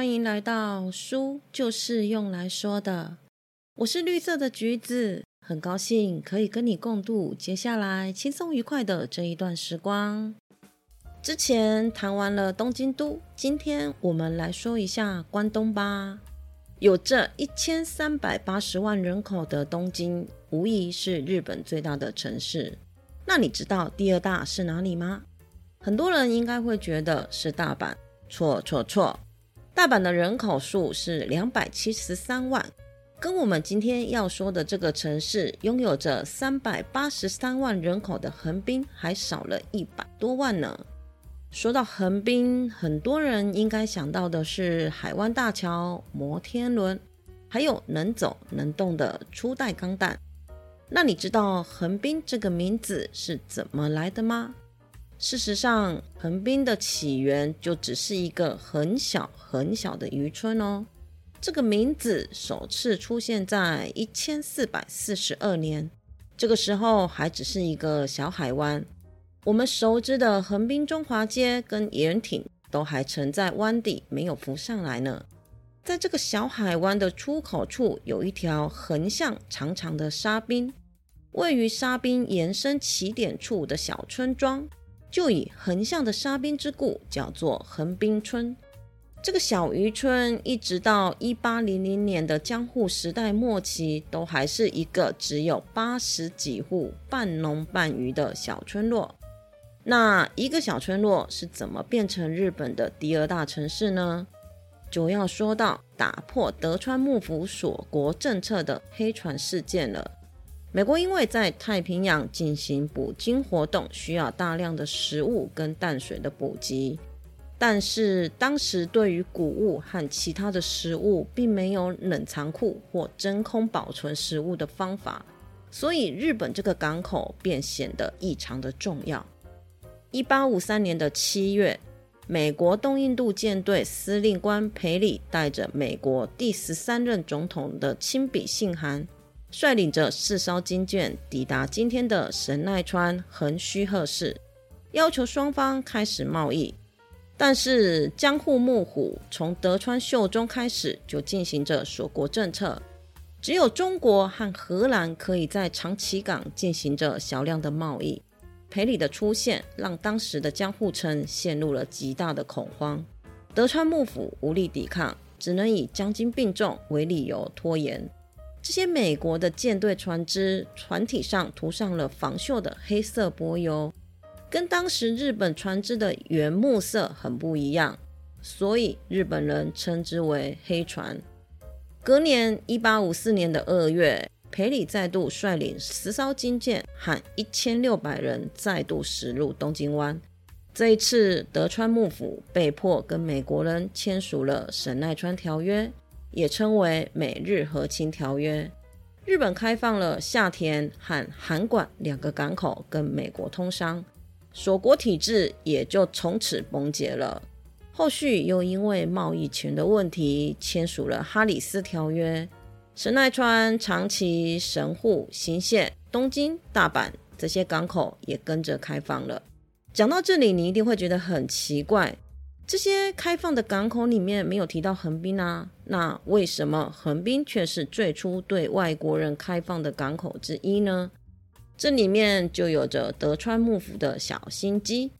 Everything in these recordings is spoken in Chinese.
欢迎来到书就是用来说的。我是绿色的橘子，很高兴可以跟你共度接下来轻松愉快的这一段时光。之前谈完了东京都，今天我们来说一下关东吧。有着一千三百八十万人口的东京，无疑是日本最大的城市。那你知道第二大是哪里吗？很多人应该会觉得是大阪，错错错！大阪的人口数是两百七十三万，跟我们今天要说的这个城市拥有着三百八十三万人口的横滨还少了一百多万呢。说到横滨，很多人应该想到的是海湾大桥、摩天轮，还有能走能动的初代钢弹。那你知道横滨这个名字是怎么来的吗？事实上，横滨的起源就只是一个很小很小的渔村哦。这个名字首次出现在一千四百四十二年，这个时候还只是一个小海湾。我们熟知的横滨中华街跟盐町都还沉在湾底，没有浮上来呢。在这个小海湾的出口处，有一条横向长长的沙滨。位于沙滨延伸起点处的小村庄，就以横向的沙滨之故，叫做横滨村。这个小渔村一直到一八零零年的江户时代末期，都还是一个只有八十几户、半农半渔的小村落。那一个小村落是怎么变成日本的第二大城市呢？就要说到打破德川幕府锁国政策的黑船事件了。美国因为在太平洋进行捕鲸活动，需要大量的食物跟淡水的补给，但是当时对于谷物和其他的食物，并没有冷藏库或真空保存食物的方法，所以日本这个港口便显得异常的重要。一八五三年的七月，美国东印度舰队司令官培里带着美国第十三任总统的亲笔信函。率领着四艘军舰抵达今天的神奈川横须贺市，要求双方开始贸易。但是江户幕府从德川秀忠开始就进行着锁国政策，只有中国和荷兰可以在长崎港进行着小量的贸易。裴礼的出现让当时的江户城陷入了极大的恐慌，德川幕府无力抵抗，只能以将军病重为理由拖延。这些美国的舰队船只船体上涂上了防锈的黑色柏油，跟当时日本船只的原木色很不一样，所以日本人称之为黑船。隔年，一八五四年的二月，裴里再度率领十艘军舰和一千六百人再度驶入东京湾。这一次，德川幕府被迫跟美国人签署了《神奈川条约》。也称为美日和亲条约。日本开放了下田和函馆两个港口跟美国通商，锁国体制也就从此崩解了。后续又因为贸易权的问题，签署了哈里斯条约，神奈川、长崎、神户、新泻、东京、大阪这些港口也跟着开放了。讲到这里，你一定会觉得很奇怪。这些开放的港口里面没有提到横滨啊，那为什么横滨却是最初对外国人开放的港口之一呢？这里面就有着德川幕府的小心机，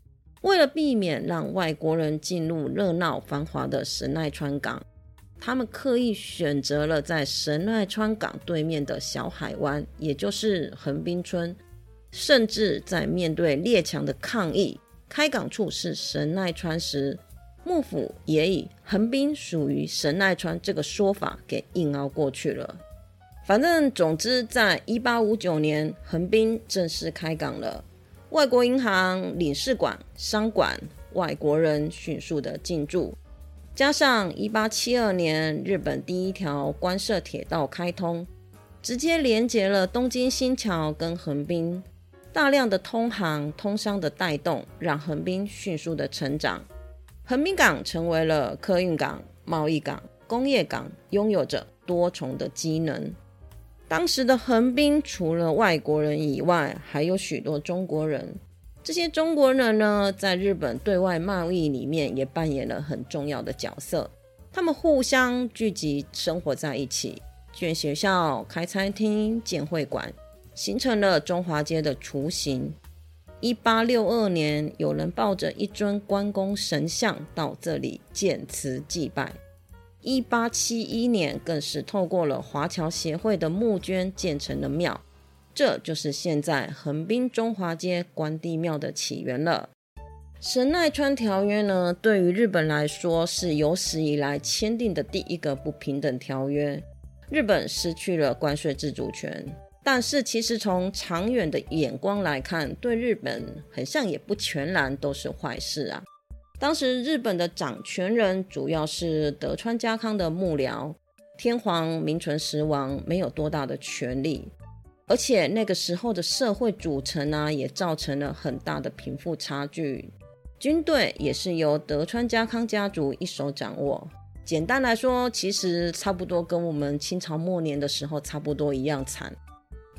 为了避免让外国人进入热闹繁华的神奈川港，他们刻意选择了在神奈川港对面的小海湾，也就是横滨村，甚至在面对列强的抗议，开港处是神奈川时。幕府也以横滨属于神奈川这个说法给硬熬过去了。反正总之，在一八五九年，横滨正式开港了，外国银行、领事馆、商馆，外国人迅速的进驻。加上一八七二年，日本第一条官设铁道开通，直接连接了东京新桥跟横滨，大量的通航通商的带动，让横滨迅速的成长。横滨港成为了客运港、贸易港、工业港，拥有着多重的机能。当时的横滨除了外国人以外，还有许多中国人。这些中国人呢，在日本对外贸易里面也扮演了很重要的角色。他们互相聚集生活在一起，建学校、开餐厅、建会馆，形成了中华街的雏形。一八六二年，有人抱着一尊关公神像到这里建祠祭拜。一八七一年，更是透过了华侨协会的募捐建成了庙。这就是现在横滨中华街关帝庙的起源了。神奈川条约呢，对于日本来说是有史以来签订的第一个不平等条约。日本失去了关税自主权，但是其实从长远的眼光来看，对日本很像也不全然都是坏事啊。当时日本的掌权人主要是德川家康的幕僚，天皇名存实亡，没有多大的权力。而且那个时候的社会组成啊，也造成了很大的贫富差距。军队也是由德川家康家族一手掌握。简单来说，其实差不多跟我们清朝末年的时候差不多一样惨。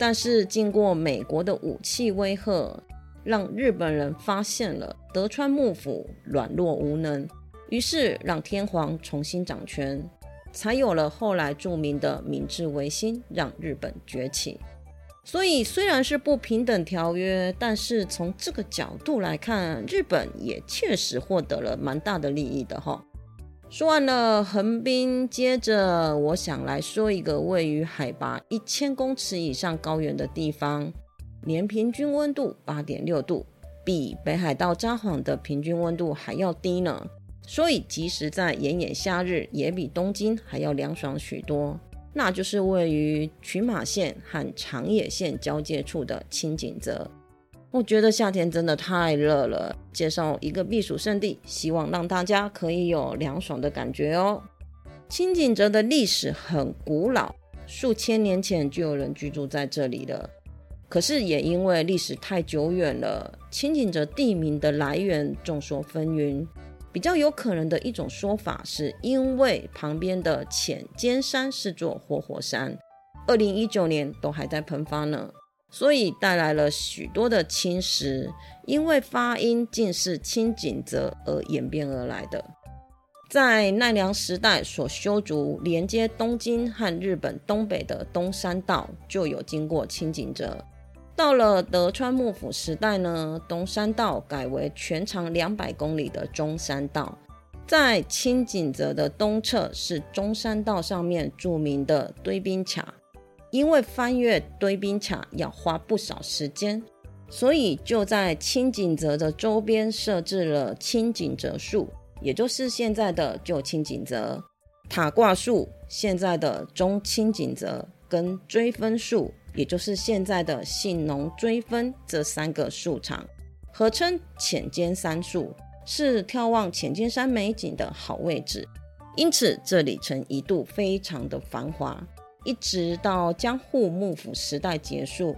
但是经过美国的武器威吓，让日本人发现了德川幕府软弱无能，于是让天皇重新掌权，才有了后来著名的明治维新，让日本崛起。所以虽然是不平等条约，但是从这个角度来看，日本也确实获得了蛮大的利益的哈。说完了横滨，接着我想来说一个位于海拔一千公尺以上高原的地方，年平均温度八点六度，比北海道札幌的平均温度还要低呢。所以即使在炎炎夏日，也比东京还要凉爽许多。那就是位于群马县和长野县交界处的青井泽。我觉得夏天真的太热了，介绍一个避暑胜地，希望让大家可以有凉爽的感觉哦。清井泽的历史很古老，数千年前就有人居住在这里了。可是也因为历史太久远了，清井泽地名的来源众说纷纭。比较有可能的一种说法，是因为旁边的浅间山是座活火山，二零一九年都还在喷发呢，所以带来了许多的侵蚀，因为发音竟是青井泽而演变而来的。在奈良时代所修筑连接东京和日本东北的东山道，就有经过青井泽。到了德川幕府时代呢，东山道改为全长两百公里的中山道，在青井泽的东侧是中山道上面著名的堆冰卡。因为翻越堆冰卡要花不少时间，所以就在青井泽的周边设置了青井泽树，也就是现在的旧青井泽塔挂树，现在的中青井泽跟追分树。也就是现在的信浓追分这三个树场，合称浅间山树，是眺望浅间山美景的好位置。因此，这里曾一度非常的繁华，一直到江户幕府时代结束，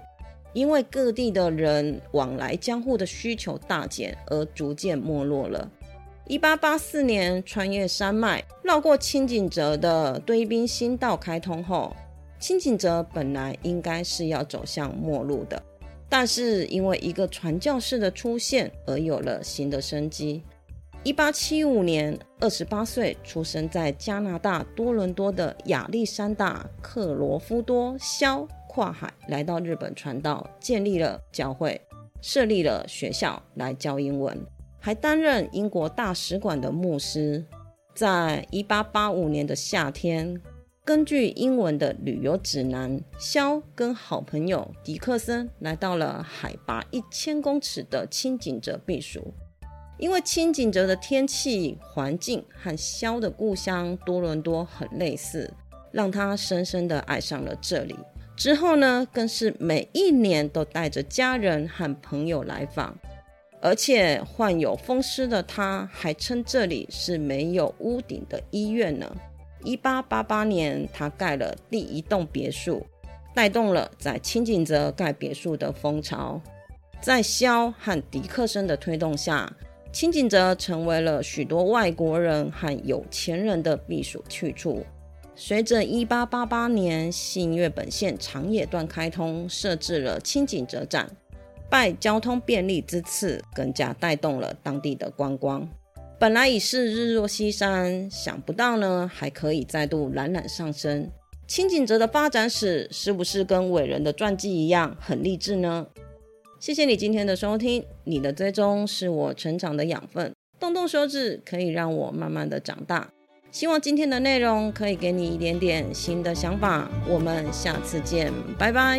因为各地的人往来江户的需求大减，而逐渐没落了。一八八四年，穿越山脉，绕过清井泽的堆冰新道开通后。清井泽本来应该是要走向末路的，但是因为一个传教士的出现而有了新的生机。一八七五年，二十八岁出生在加拿大多伦多的亚历山大·克罗夫多·肖跨海来到日本传道，建立了教会，设立了学校来教英文，还担任英国大使馆的牧师。在一八八五年的夏天。根据英文的旅游指南，肖跟好朋友迪克森来到了海拔一千公尺的青井泽避暑。因为青井泽的天气环境和肖的故乡多伦多很类似，让他深深的爱上了这里。之后呢，更是每一年都带着家人和朋友来访。而且患有风湿的他，还称这里是没有屋顶的医院呢。一八八八年，他盖了第一栋别墅，带动了在青井泽盖别墅的风潮。在肖和迪克森的推动下，青井泽成为了许多外国人和有钱人的避暑去处。随着一八八八年信越本线长野段开通，设置了青井泽站，拜交通便利之赐，更加带动了当地的观光。本来已是日落西山，想不到呢还可以再度冉冉上升。清景泽的发展史是不是跟伟人的传记一样很励志呢？谢谢你今天的收听，你的追踪是我成长的养分，动动手指可以让我慢慢的长大。希望今天的内容可以给你一点点新的想法。我们下次见，拜拜。